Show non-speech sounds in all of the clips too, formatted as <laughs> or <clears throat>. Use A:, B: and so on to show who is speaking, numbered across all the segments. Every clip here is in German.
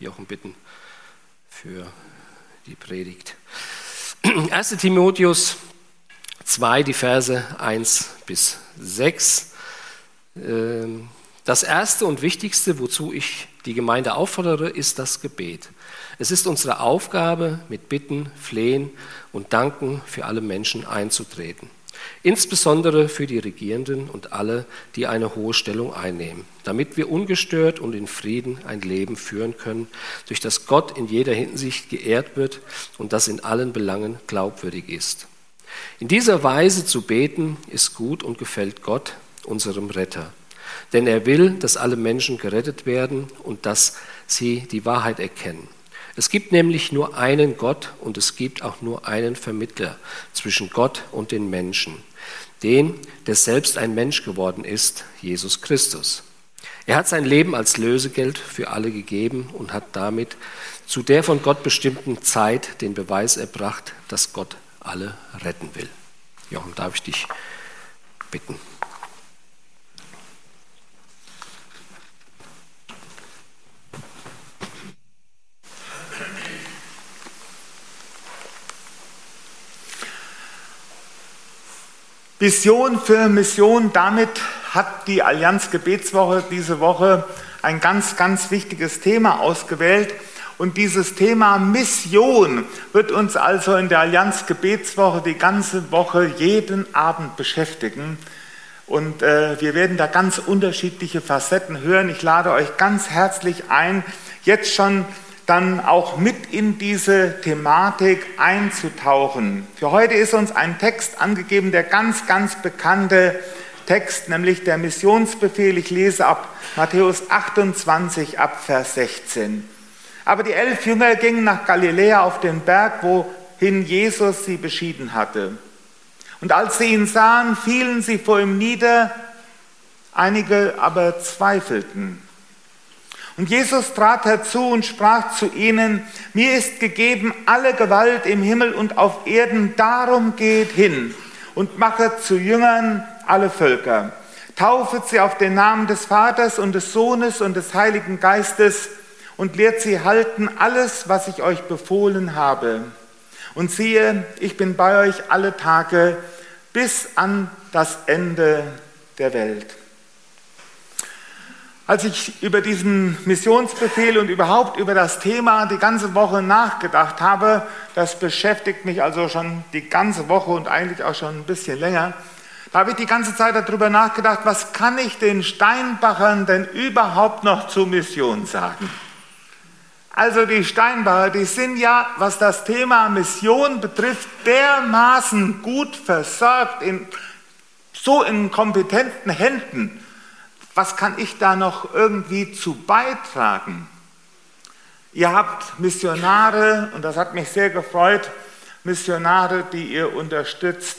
A: Jochen bitten für die Predigt. <clears throat> 1. Timotheus 2, die Verse 1 bis 6. Ähm, das Erste und Wichtigste, wozu ich die Gemeinde auffordere, ist das Gebet. Es ist unsere Aufgabe, mit Bitten, Flehen und Danken für alle Menschen einzutreten. Insbesondere für die Regierenden und alle, die eine hohe Stellung einnehmen, damit wir ungestört und in Frieden ein Leben führen können, durch das Gott in jeder Hinsicht geehrt wird und das in allen Belangen glaubwürdig ist. In dieser Weise zu beten ist gut und gefällt Gott, unserem Retter. Denn er will, dass alle Menschen gerettet werden und dass sie die Wahrheit erkennen. Es gibt nämlich nur einen Gott und es gibt auch nur einen Vermittler zwischen Gott und den Menschen, den, der selbst ein Mensch geworden ist, Jesus Christus. Er hat sein Leben als Lösegeld für alle gegeben und hat damit zu der von Gott bestimmten Zeit den Beweis erbracht, dass Gott alle retten will. Jochen, darf ich dich bitten?
B: Vision für Mission, damit hat die Allianz Gebetswoche diese Woche ein ganz, ganz wichtiges Thema ausgewählt. Und dieses Thema Mission wird uns also in der Allianz Gebetswoche die ganze Woche jeden Abend beschäftigen. Und äh, wir werden da ganz unterschiedliche Facetten hören. Ich lade euch ganz herzlich ein, jetzt schon dann auch mit in diese Thematik einzutauchen. Für heute ist uns ein Text angegeben, der ganz, ganz bekannte Text, nämlich der Missionsbefehl. Ich lese ab Matthäus 28 ab Vers 16. Aber die elf Jünger gingen nach Galiläa auf den Berg, wohin Jesus sie beschieden hatte. Und als sie ihn sahen, fielen sie vor ihm nieder, einige aber zweifelten. Und Jesus trat herzu und sprach zu ihnen, mir ist gegeben alle Gewalt im Himmel und auf Erden, darum geht hin und machet zu Jüngern alle Völker. Taufet sie auf den Namen des Vaters und des Sohnes und des Heiligen Geistes und lehrt sie halten alles, was ich euch befohlen habe. Und siehe, ich bin bei euch alle Tage bis an das Ende der Welt. Als ich über diesen Missionsbefehl und überhaupt über das Thema die ganze Woche nachgedacht habe, das beschäftigt mich also schon die ganze Woche und eigentlich auch schon ein bisschen länger, da habe ich die ganze Zeit darüber nachgedacht, was kann ich den Steinbachern denn überhaupt noch zur Mission sagen? Also die Steinbacher, die sind ja, was das Thema Mission betrifft, dermaßen gut versorgt, in, so in kompetenten Händen was kann ich da noch irgendwie zu beitragen? Ihr habt Missionare, und das hat mich sehr gefreut, Missionare, die ihr unterstützt.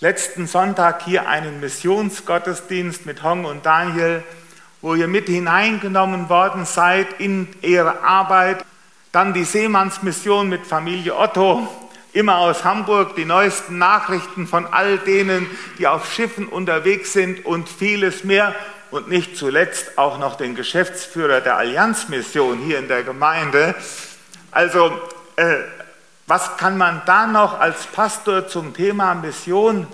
B: Letzten Sonntag hier einen Missionsgottesdienst mit Hong und Daniel, wo ihr mit hineingenommen worden seid in ihre Arbeit. Dann die Seemannsmission mit Familie Otto, immer aus Hamburg die neuesten Nachrichten von all denen, die auf Schiffen unterwegs sind und vieles mehr. Und nicht zuletzt auch noch den Geschäftsführer der Allianzmission hier in der Gemeinde. Also, äh, was kann man da noch als Pastor zum Thema Mission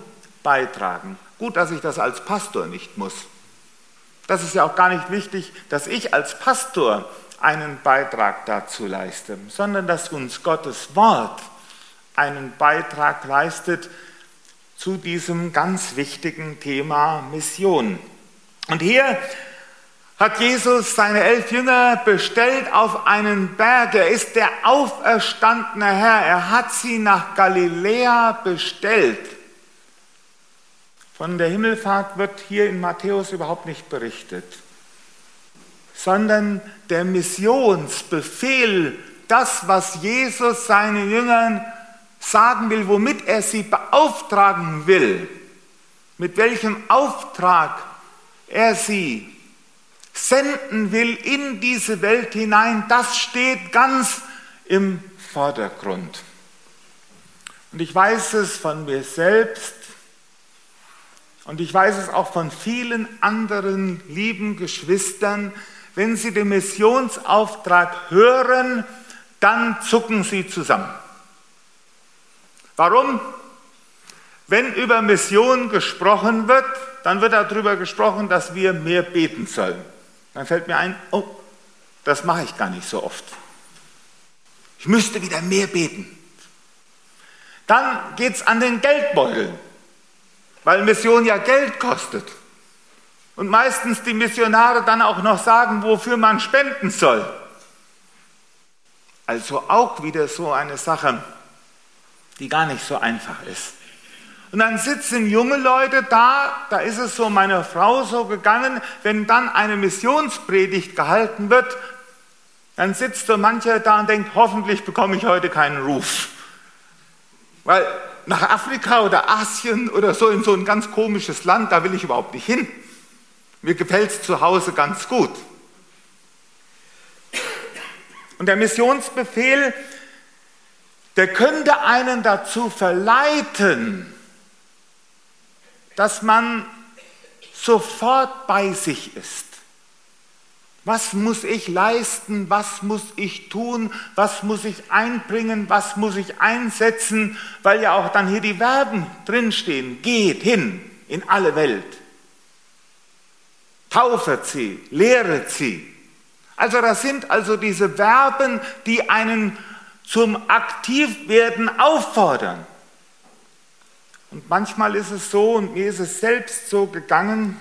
B: beitragen? Gut, dass ich das als Pastor nicht muss. Das ist ja auch gar nicht wichtig, dass ich als Pastor einen Beitrag dazu leiste, sondern dass uns Gottes Wort einen Beitrag leistet zu diesem ganz wichtigen Thema Mission. Und hier hat Jesus seine elf Jünger bestellt auf einen Berg. Er ist der auferstandene Herr. Er hat sie nach Galiläa bestellt. Von der Himmelfahrt wird hier in Matthäus überhaupt nicht berichtet, sondern der Missionsbefehl, das, was Jesus seinen Jüngern sagen will, womit er sie beauftragen will, mit welchem Auftrag er sie senden will in diese Welt hinein, das steht ganz im Vordergrund. Und ich weiß es von mir selbst und ich weiß es auch von vielen anderen lieben Geschwistern, wenn sie den Missionsauftrag hören, dann zucken sie zusammen. Warum? Wenn über Mission gesprochen wird, dann wird darüber gesprochen, dass wir mehr beten sollen. Dann fällt mir ein, oh, das mache ich gar nicht so oft. Ich müsste wieder mehr beten. Dann geht es an den Geldbeutel, weil Mission ja Geld kostet. Und meistens die Missionare dann auch noch sagen, wofür man spenden soll. Also auch wieder so eine Sache, die gar nicht so einfach ist. Und dann sitzen junge Leute da, da ist es so meiner Frau so gegangen, wenn dann eine Missionspredigt gehalten wird, dann sitzt so mancher da und denkt, hoffentlich bekomme ich heute keinen Ruf. Weil nach Afrika oder Asien oder so in so ein ganz komisches Land, da will ich überhaupt nicht hin. Mir gefällt es zu Hause ganz gut. Und der Missionsbefehl, der könnte einen dazu verleiten, dass man sofort bei sich ist. Was muss ich leisten? Was muss ich tun? Was muss ich einbringen? Was muss ich einsetzen? Weil ja auch dann hier die Verben drinstehen. Geht hin in alle Welt. Taufet sie, lehret sie. Also das sind also diese Verben, die einen zum Aktivwerden auffordern. Und manchmal ist es so, und mir ist es selbst so gegangen,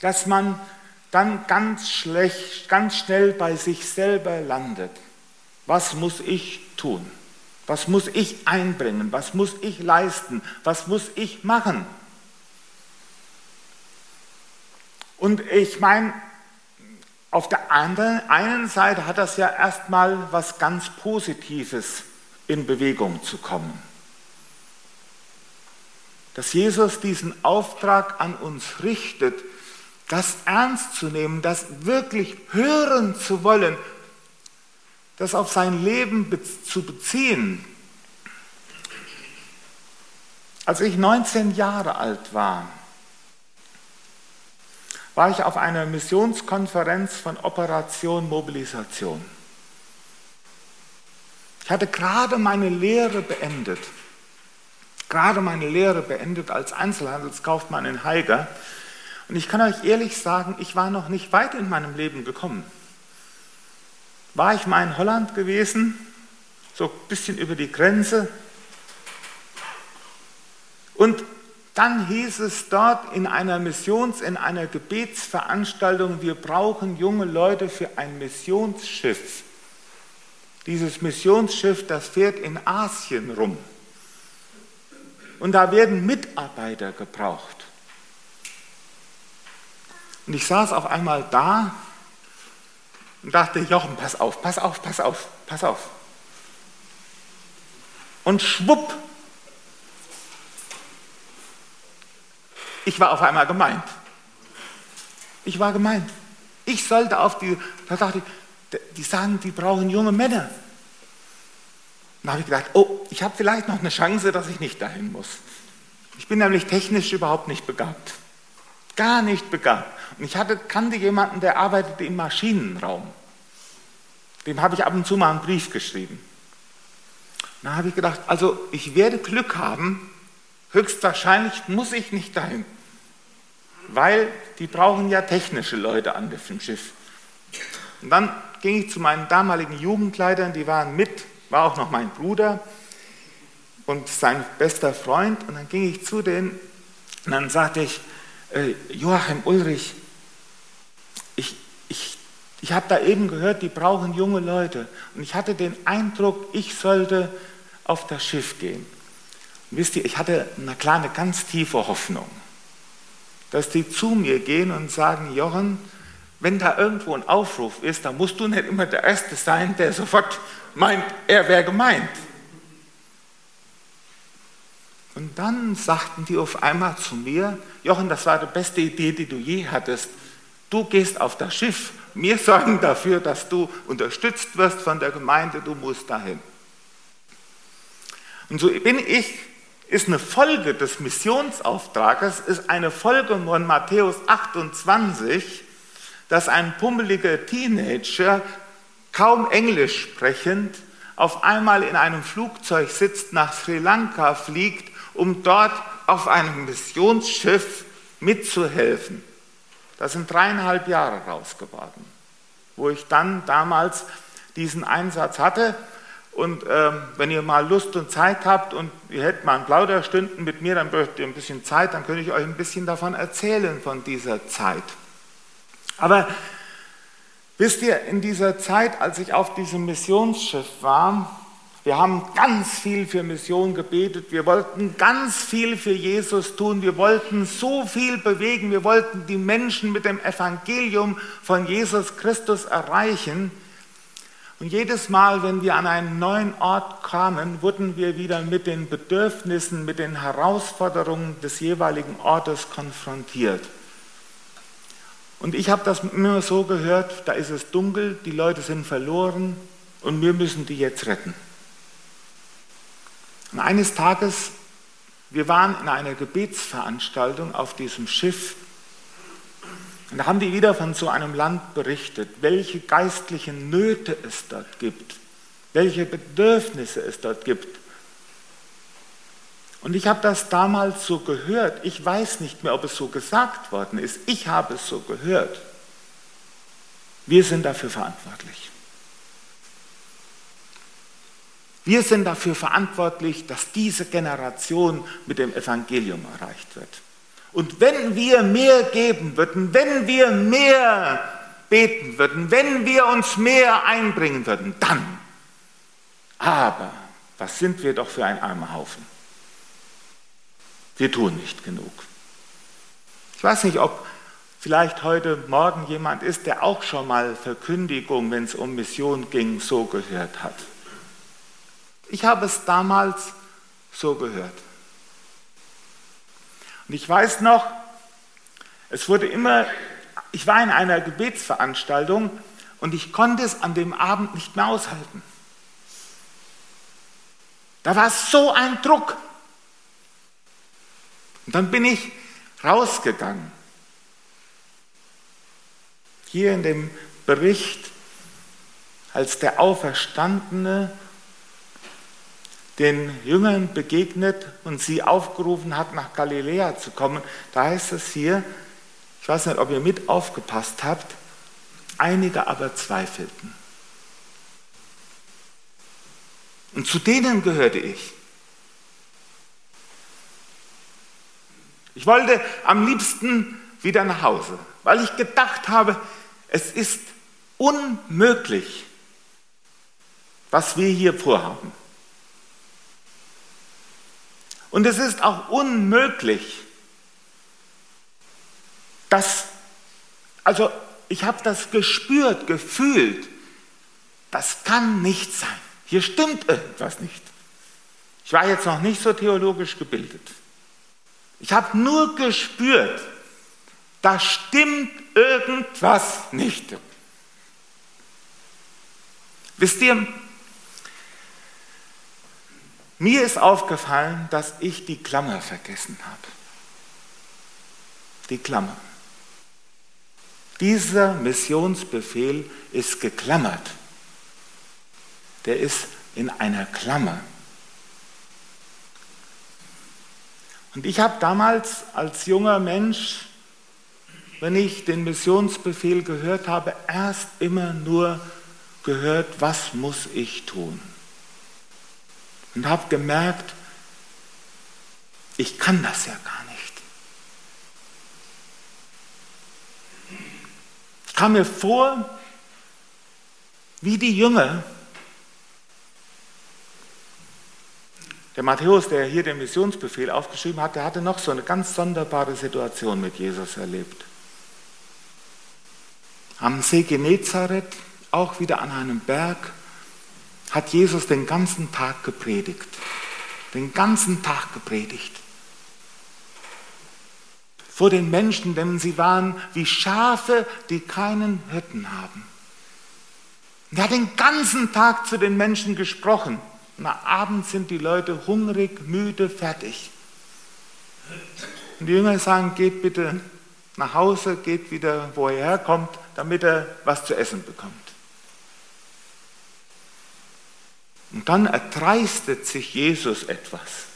B: dass man dann ganz schlecht, ganz schnell bei sich selber landet. Was muss ich tun? Was muss ich einbringen? Was muss ich leisten? Was muss ich machen? Und ich meine, auf der anderen, einen Seite hat das ja erstmal was ganz Positives in Bewegung zu kommen. Dass Jesus diesen Auftrag an uns richtet, das ernst zu nehmen, das wirklich hören zu wollen, das auf sein Leben zu beziehen. Als ich 19 Jahre alt war, war ich auf einer Missionskonferenz von Operation Mobilisation. Ich hatte gerade meine Lehre beendet, gerade meine Lehre beendet als Einzelhandelskaufmann in Haiger. Und ich kann euch ehrlich sagen, ich war noch nicht weit in meinem Leben gekommen. War ich mal in Holland gewesen, so ein bisschen über die Grenze. Und dann hieß es dort in einer Missions-, in einer Gebetsveranstaltung, wir brauchen junge Leute für ein Missionsschiff. Dieses Missionsschiff, das fährt in Asien rum. Und da werden Mitarbeiter gebraucht. Und ich saß auf einmal da und dachte, Jochen, pass auf, pass auf, pass auf, pass auf. Und schwupp Ich war auf einmal gemeint. Ich war gemeint. Ich sollte auf die, da dachte ich, die sagen, die brauchen junge Männer. Da habe ich gedacht, oh, ich habe vielleicht noch eine Chance, dass ich nicht dahin muss. Ich bin nämlich technisch überhaupt nicht begabt. Gar nicht begabt. Und ich hatte, kannte jemanden, der arbeitete im Maschinenraum. Dem habe ich ab und zu mal einen Brief geschrieben. Da habe ich gedacht, also ich werde Glück haben, höchstwahrscheinlich muss ich nicht dahin weil die brauchen ja technische Leute an dem Schiff. Und dann ging ich zu meinen damaligen Jugendleitern, die waren mit, war auch noch mein Bruder und sein bester Freund. Und dann ging ich zu denen und dann sagte ich, äh, Joachim Ulrich, ich, ich, ich habe da eben gehört, die brauchen junge Leute. Und ich hatte den Eindruck, ich sollte auf das Schiff gehen. Und wisst ihr, ich hatte eine kleine, ganz tiefe Hoffnung dass die zu mir gehen und sagen, Jochen, wenn da irgendwo ein Aufruf ist, dann musst du nicht immer der Erste sein, der sofort meint, er wäre gemeint. Und dann sagten die auf einmal zu mir, Jochen, das war die beste Idee, die du je hattest. Du gehst auf das Schiff, wir sorgen dafür, dass du unterstützt wirst von der Gemeinde, du musst dahin. Und so bin ich ist eine Folge des Missionsauftrages, ist eine Folge von Matthäus 28, dass ein pummeliger Teenager, kaum Englisch sprechend, auf einmal in einem Flugzeug sitzt, nach Sri Lanka fliegt, um dort auf einem Missionsschiff mitzuhelfen. Das sind dreieinhalb Jahre raus geworden, wo ich dann damals diesen Einsatz hatte. Und ähm, wenn ihr mal Lust und Zeit habt und ihr hättet mal ein Plauderstunden mit mir, dann bräucht ihr ein bisschen Zeit, dann könnte ich euch ein bisschen davon erzählen, von dieser Zeit. Aber wisst ihr, in dieser Zeit, als ich auf diesem Missionsschiff war, wir haben ganz viel für Mission gebetet. Wir wollten ganz viel für Jesus tun. Wir wollten so viel bewegen. Wir wollten die Menschen mit dem Evangelium von Jesus Christus erreichen. Und jedes Mal, wenn wir an einen neuen Ort kamen, wurden wir wieder mit den Bedürfnissen, mit den Herausforderungen des jeweiligen Ortes konfrontiert. Und ich habe das immer so gehört, da ist es dunkel, die Leute sind verloren und wir müssen die jetzt retten. Und eines Tages, wir waren in einer Gebetsveranstaltung auf diesem Schiff und da haben die wieder von so einem Land berichtet, welche geistlichen Nöte es dort gibt, welche Bedürfnisse es dort gibt. Und ich habe das damals so gehört. Ich weiß nicht mehr, ob es so gesagt worden ist. Ich habe es so gehört. Wir sind dafür verantwortlich. Wir sind dafür verantwortlich, dass diese Generation mit dem Evangelium erreicht wird. Und wenn wir mehr geben würden, wenn wir mehr beten würden, wenn wir uns mehr einbringen würden, dann. Aber was sind wir doch für ein armer Haufen? Wir tun nicht genug. Ich weiß nicht, ob vielleicht heute Morgen jemand ist, der auch schon mal Verkündigung, wenn es um Mission ging, so gehört hat. Ich habe es damals so gehört. Und ich weiß noch, es wurde immer, ich war in einer Gebetsveranstaltung und ich konnte es an dem Abend nicht mehr aushalten. Da war so ein Druck. Und dann bin ich rausgegangen. Hier in dem Bericht, als der Auferstandene den Jüngern begegnet und sie aufgerufen hat, nach Galiläa zu kommen, da heißt es hier, ich weiß nicht, ob ihr mit aufgepasst habt, einige aber zweifelten. Und zu denen gehörte ich. Ich wollte am liebsten wieder nach Hause, weil ich gedacht habe, es ist unmöglich, was wir hier vorhaben. Und es ist auch unmöglich, dass, also ich habe das gespürt, gefühlt, das kann nicht sein. Hier stimmt irgendwas nicht. Ich war jetzt noch nicht so theologisch gebildet. Ich habe nur gespürt, da stimmt irgendwas nicht. Wisst ihr, mir ist aufgefallen, dass ich die Klammer vergessen habe. Die Klammer. Dieser Missionsbefehl ist geklammert. Der ist in einer Klammer. Und ich habe damals als junger Mensch, wenn ich den Missionsbefehl gehört habe, erst immer nur gehört, was muss ich tun? Und habe gemerkt, ich kann das ja gar nicht. Ich kam mir vor, wie die Jünger, der Matthäus, der hier den Missionsbefehl aufgeschrieben hat, der hatte noch so eine ganz sonderbare Situation mit Jesus erlebt. Am See Genezareth, auch wieder an einem Berg, hat Jesus den ganzen Tag gepredigt. Den ganzen Tag gepredigt. Vor den Menschen, denn sie waren wie Schafe, die keinen Hirten haben. Er hat den ganzen Tag zu den Menschen gesprochen. Und abends sind die Leute hungrig, müde, fertig. Und die Jünger sagen, geht bitte nach Hause, geht wieder, wo er herkommt, damit er was zu essen bekommt. Und dann erdreistet sich Jesus etwas.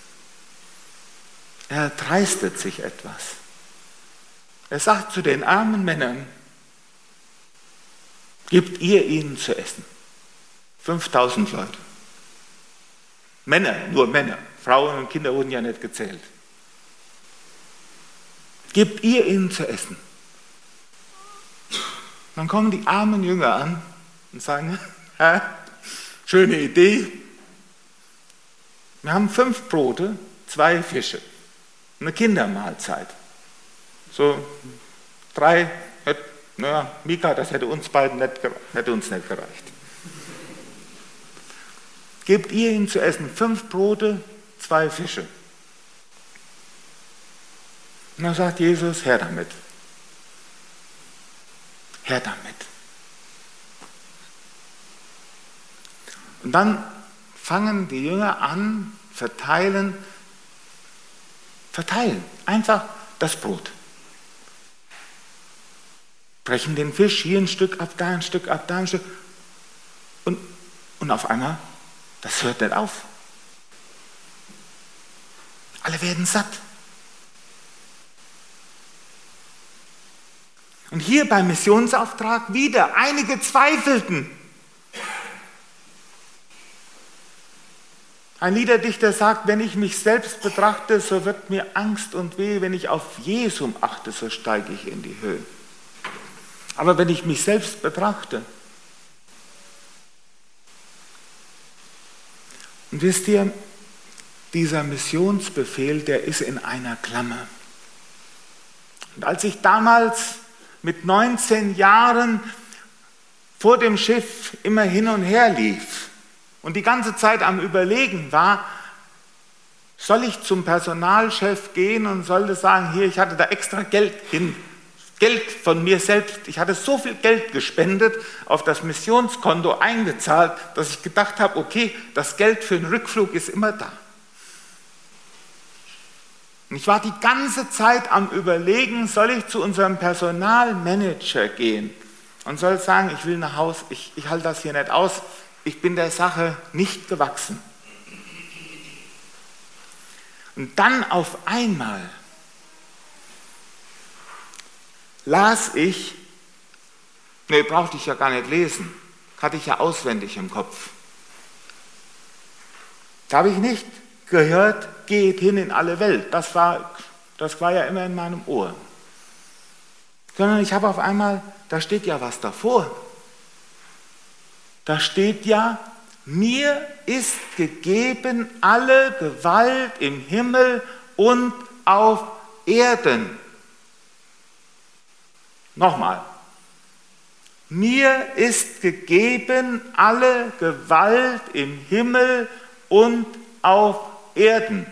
B: Er erdreistet sich etwas. Er sagt zu den armen Männern, gebt ihr ihnen zu essen. 5000 Leute. Männer, nur Männer. Frauen und Kinder wurden ja nicht gezählt. Gebt ihr ihnen zu essen. Dann kommen die armen Jünger an und sagen, <laughs> Herr, schöne Idee. Wir haben fünf Brote, zwei Fische, eine Kindermahlzeit. So drei, naja, Mika, das hätte uns beiden nicht, hätte uns nicht gereicht. Gebt ihr ihnen zu essen fünf Brote, zwei Fische. Und dann sagt Jesus, Herr damit. Herr damit. Und dann fangen die Jünger an, verteilen, verteilen einfach das Brot. Brechen den Fisch hier ein Stück ab, da ein Stück ab, da ein Stück. Und, und auf einmal, das hört nicht auf. Alle werden satt. Und hier beim Missionsauftrag wieder, einige zweifelten. Ein Liederdichter sagt, wenn ich mich selbst betrachte, so wird mir Angst und weh, wenn ich auf Jesum achte, so steige ich in die Höhe. Aber wenn ich mich selbst betrachte, und wisst ihr, dieser Missionsbefehl, der ist in einer Klammer. Und als ich damals mit 19 Jahren vor dem Schiff immer hin und her lief und die ganze Zeit am Überlegen war, soll ich zum Personalchef gehen und sollte sagen, hier, ich hatte da extra Geld hin, Geld von mir selbst, ich hatte so viel Geld gespendet, auf das Missionskonto eingezahlt, dass ich gedacht habe, okay, das Geld für den Rückflug ist immer da. Und ich war die ganze Zeit am Überlegen, soll ich zu unserem Personalmanager gehen und soll sagen, ich will nach Hause, ich, ich halte das hier nicht aus, ich bin der Sache nicht gewachsen. Und dann auf einmal las ich, nee, brauchte ich ja gar nicht lesen, hatte ich ja auswendig im Kopf. Da habe ich nicht gehört, geht hin in alle Welt. Das war, das war ja immer in meinem Ohr. Sondern ich habe auf einmal, da steht ja was davor. Da steht ja, mir ist gegeben alle Gewalt im Himmel und auf Erden. Nochmal. Mir ist gegeben alle Gewalt im Himmel und auf Erden.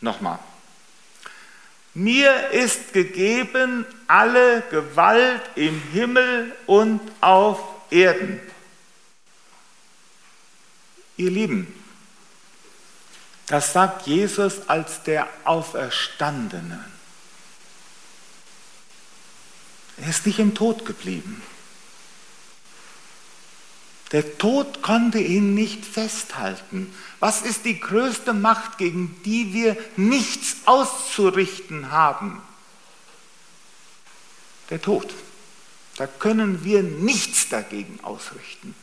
B: Nochmal. Mir ist gegeben alle Gewalt im Himmel und auf Erden. Ihr Lieben, das sagt Jesus als der Auferstandene. Er ist nicht im Tod geblieben. Der Tod konnte ihn nicht festhalten. Was ist die größte Macht, gegen die wir nichts auszurichten haben? Der Tod. Da können wir nichts dagegen ausrichten.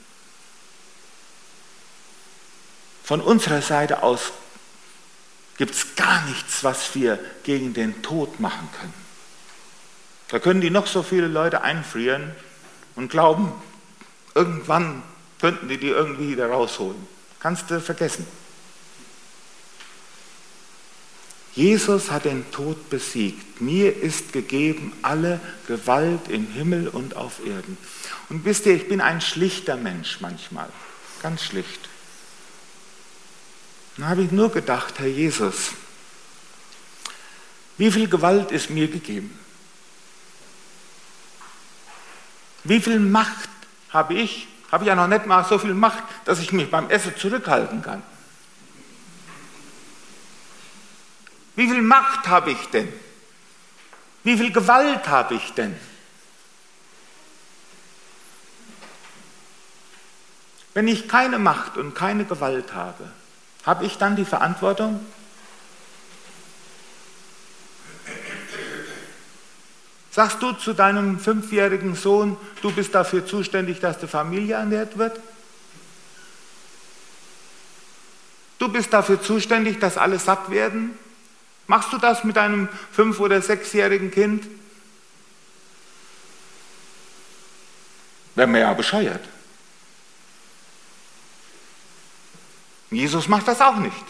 B: Von unserer Seite aus gibt es gar nichts, was wir gegen den Tod machen können. Da können die noch so viele Leute einfrieren und glauben, irgendwann könnten die die irgendwie wieder rausholen. Kannst du vergessen. Jesus hat den Tod besiegt. Mir ist gegeben alle Gewalt im Himmel und auf Erden. Und wisst ihr, ich bin ein schlichter Mensch manchmal, ganz schlicht. Dann habe ich nur gedacht, Herr Jesus, wie viel Gewalt ist mir gegeben? Wie viel Macht habe ich habe ich ja noch nicht mal so viel Macht, dass ich mich beim Essen zurückhalten kann. Wie viel Macht habe ich denn? Wie viel Gewalt habe ich denn? Wenn ich keine Macht und keine Gewalt habe, habe ich dann die Verantwortung? Sagst du zu deinem fünfjährigen Sohn, du bist dafür zuständig, dass die Familie ernährt wird? Du bist dafür zuständig, dass alle satt werden? Machst du das mit einem fünf- oder sechsjährigen Kind? Wäre mir ja bescheuert. Jesus macht das auch nicht.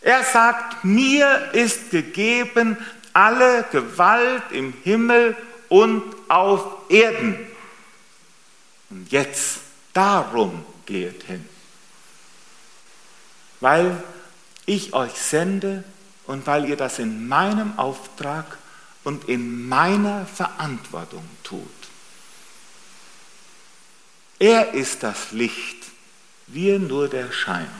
B: Er sagt, mir ist gegeben alle Gewalt im Himmel und auf Erden. Und jetzt, darum geht hin. Weil ich euch sende und weil ihr das in meinem Auftrag und in meiner Verantwortung tut. Er ist das Licht, wir nur der Schein.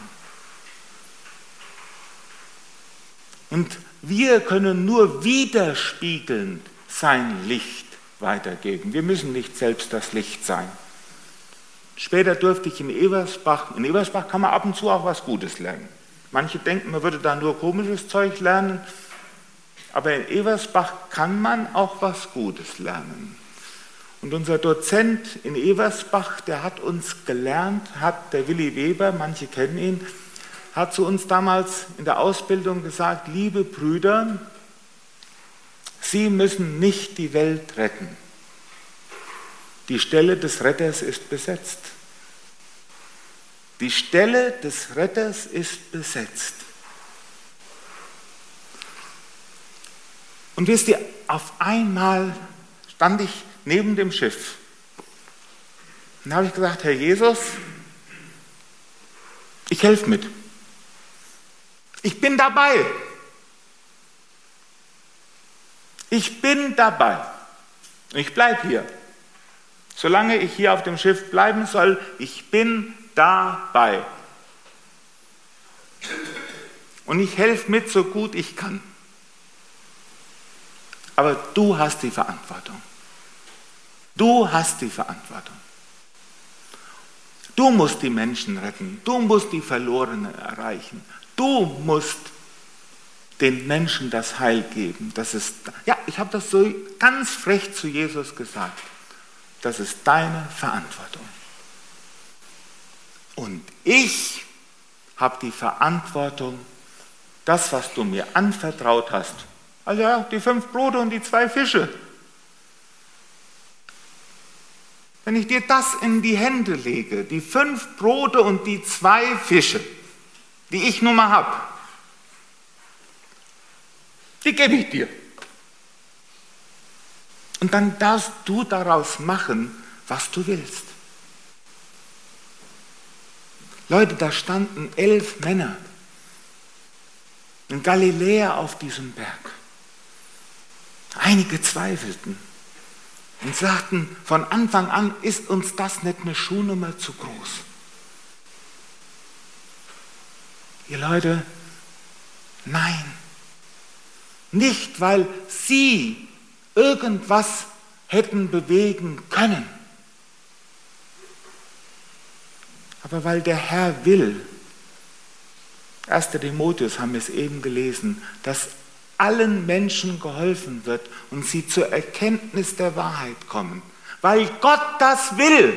B: Und wir können nur widerspiegelnd sein Licht weitergeben. Wir müssen nicht selbst das Licht sein. Später durfte ich in Eversbach, in Eversbach kann man ab und zu auch was Gutes lernen. Manche denken, man würde da nur komisches Zeug lernen, aber in Eversbach kann man auch was Gutes lernen. Und unser Dozent in Eversbach, der hat uns gelernt, hat der Willi Weber, manche kennen ihn, hat zu uns damals in der Ausbildung gesagt, liebe Brüder, Sie müssen nicht die Welt retten. Die Stelle des Retters ist besetzt. Die Stelle des Retters ist besetzt. Und wisst ihr, auf einmal stand ich neben dem Schiff. Und da habe ich gesagt, Herr Jesus, ich helfe mit. Ich bin dabei. Ich bin dabei. Ich bleibe hier. Solange ich hier auf dem Schiff bleiben soll, ich bin dabei. Und ich helfe mit, so gut ich kann. Aber du hast die Verantwortung. Du hast die Verantwortung. Du musst die Menschen retten. Du musst die Verlorenen erreichen. Du musst den Menschen das Heil geben. Das ist, ja, ich habe das so ganz frech zu Jesus gesagt. Das ist deine Verantwortung. Und ich habe die Verantwortung, das, was du mir anvertraut hast, also ja, die fünf Brote und die zwei Fische, wenn ich dir das in die Hände lege, die fünf Brote und die zwei Fische, die ich nun mal habe, die gebe ich dir. Und dann darfst du daraus machen, was du willst. Leute, da standen elf Männer in Galiläa auf diesem Berg. Einige zweifelten und sagten, von Anfang an ist uns das nicht eine Schuhnummer zu groß. Ihr Leute, nein, nicht weil sie irgendwas hätten bewegen können aber weil der Herr will. 1. Timotheus haben wir es eben gelesen, dass allen Menschen geholfen wird und sie zur Erkenntnis der Wahrheit kommen, weil Gott das will.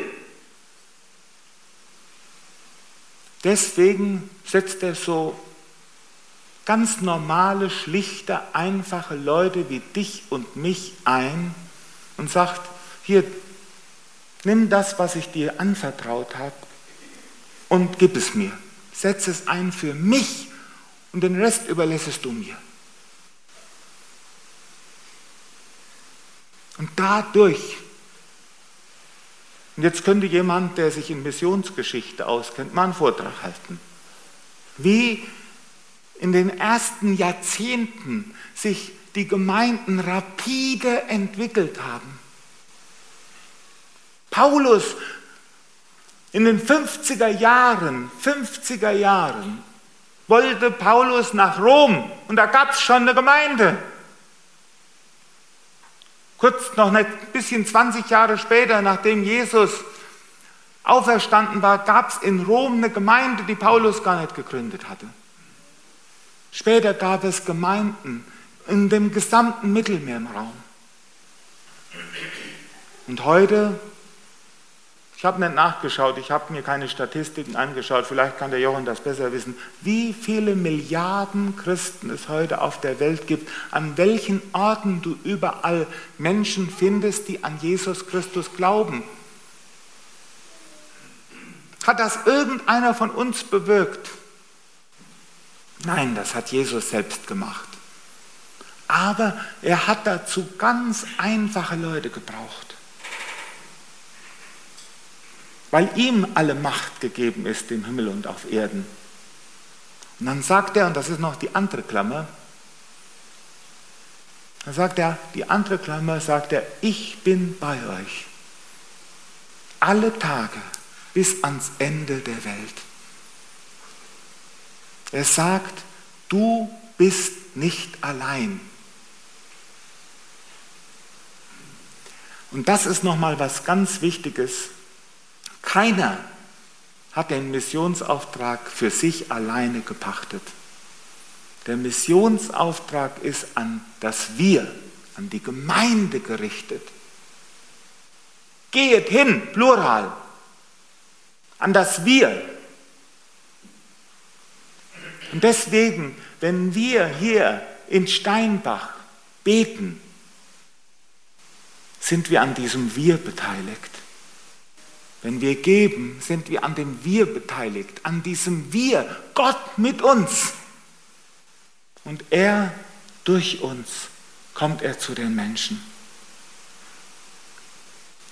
B: Deswegen setzt er so ganz normale, schlichte, einfache Leute wie dich und mich ein und sagt, hier, nimm das, was ich dir anvertraut habe und gib es mir. Setz es ein für mich und den Rest überlässest du mir. Und dadurch, und jetzt könnte jemand, der sich in Missionsgeschichte auskennt, mal einen Vortrag halten, wie in den ersten Jahrzehnten sich die Gemeinden rapide entwickelt haben. Paulus in den 50er Jahren, 50er Jahren wollte Paulus nach Rom und da gab es schon eine Gemeinde. Kurz noch ein bisschen 20 Jahre später, nachdem Jesus auferstanden war, gab es in Rom eine Gemeinde, die Paulus gar nicht gegründet hatte. Später gab es Gemeinden in dem gesamten Mittelmeerraum. Und heute ich habe nicht nachgeschaut, ich habe mir keine Statistiken angeschaut, vielleicht kann der Jochen das besser wissen, wie viele Milliarden Christen es heute auf der Welt gibt, an welchen Orten du überall Menschen findest, die an Jesus Christus glauben. Hat das irgendeiner von uns bewirkt? Nein, das hat Jesus selbst gemacht. Aber er hat dazu ganz einfache Leute gebraucht weil ihm alle Macht gegeben ist im Himmel und auf Erden. Und dann sagt er, und das ist noch die andere Klammer, dann sagt er, die andere Klammer sagt er, ich bin bei euch alle Tage bis ans Ende der Welt. Er sagt, du bist nicht allein. Und das ist nochmal was ganz Wichtiges, keiner hat den Missionsauftrag für sich alleine gepachtet. Der Missionsauftrag ist an das Wir, an die Gemeinde gerichtet. Gehet hin, plural, an das Wir. Und deswegen, wenn wir hier in Steinbach beten, sind wir an diesem Wir beteiligt. Wenn wir geben, sind wir an dem Wir beteiligt, an diesem Wir, Gott mit uns. Und er durch uns kommt er zu den Menschen.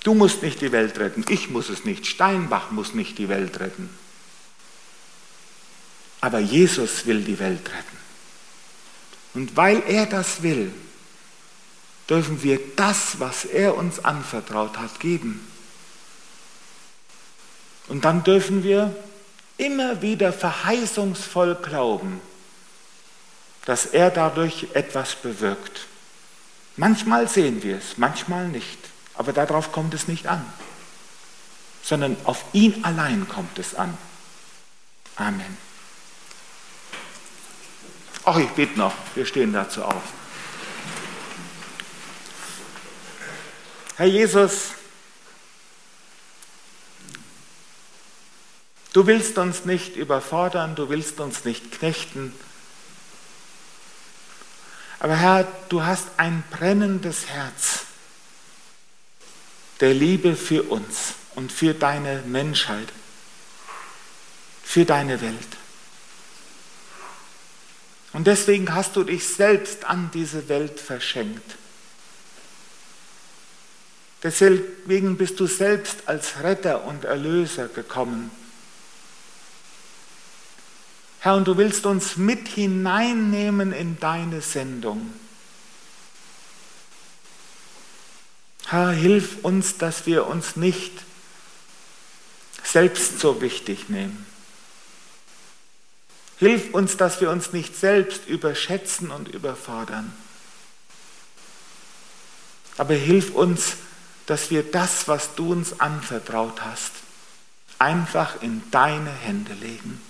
B: Du musst nicht die Welt retten, ich muss es nicht, Steinbach muss nicht die Welt retten. Aber Jesus will die Welt retten. Und weil er das will, dürfen wir das, was er uns anvertraut hat, geben. Und dann dürfen wir immer wieder verheißungsvoll glauben, dass er dadurch etwas bewirkt. Manchmal sehen wir es, manchmal nicht, aber darauf kommt es nicht an, sondern auf ihn allein kommt es an. Amen. Ach, ich bete noch, wir stehen dazu auf. Herr Jesus, Du willst uns nicht überfordern, du willst uns nicht knechten. Aber Herr, du hast ein brennendes Herz der Liebe für uns und für deine Menschheit, für deine Welt. Und deswegen hast du dich selbst an diese Welt verschenkt. Deswegen bist du selbst als Retter und Erlöser gekommen Herr, und du willst uns mit hineinnehmen in deine Sendung. Herr, hilf uns, dass wir uns nicht selbst so wichtig nehmen. Hilf uns, dass wir uns nicht selbst überschätzen und überfordern. Aber hilf uns, dass wir das, was du uns anvertraut hast, einfach in deine Hände legen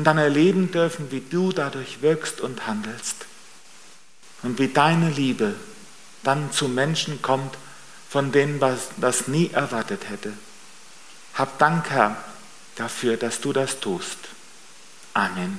B: und dann erleben dürfen, wie du dadurch wirkst und handelst und wie deine Liebe dann zu Menschen kommt, von denen man das nie erwartet hätte. Hab Dank, Herr, dafür, dass du das tust. Amen.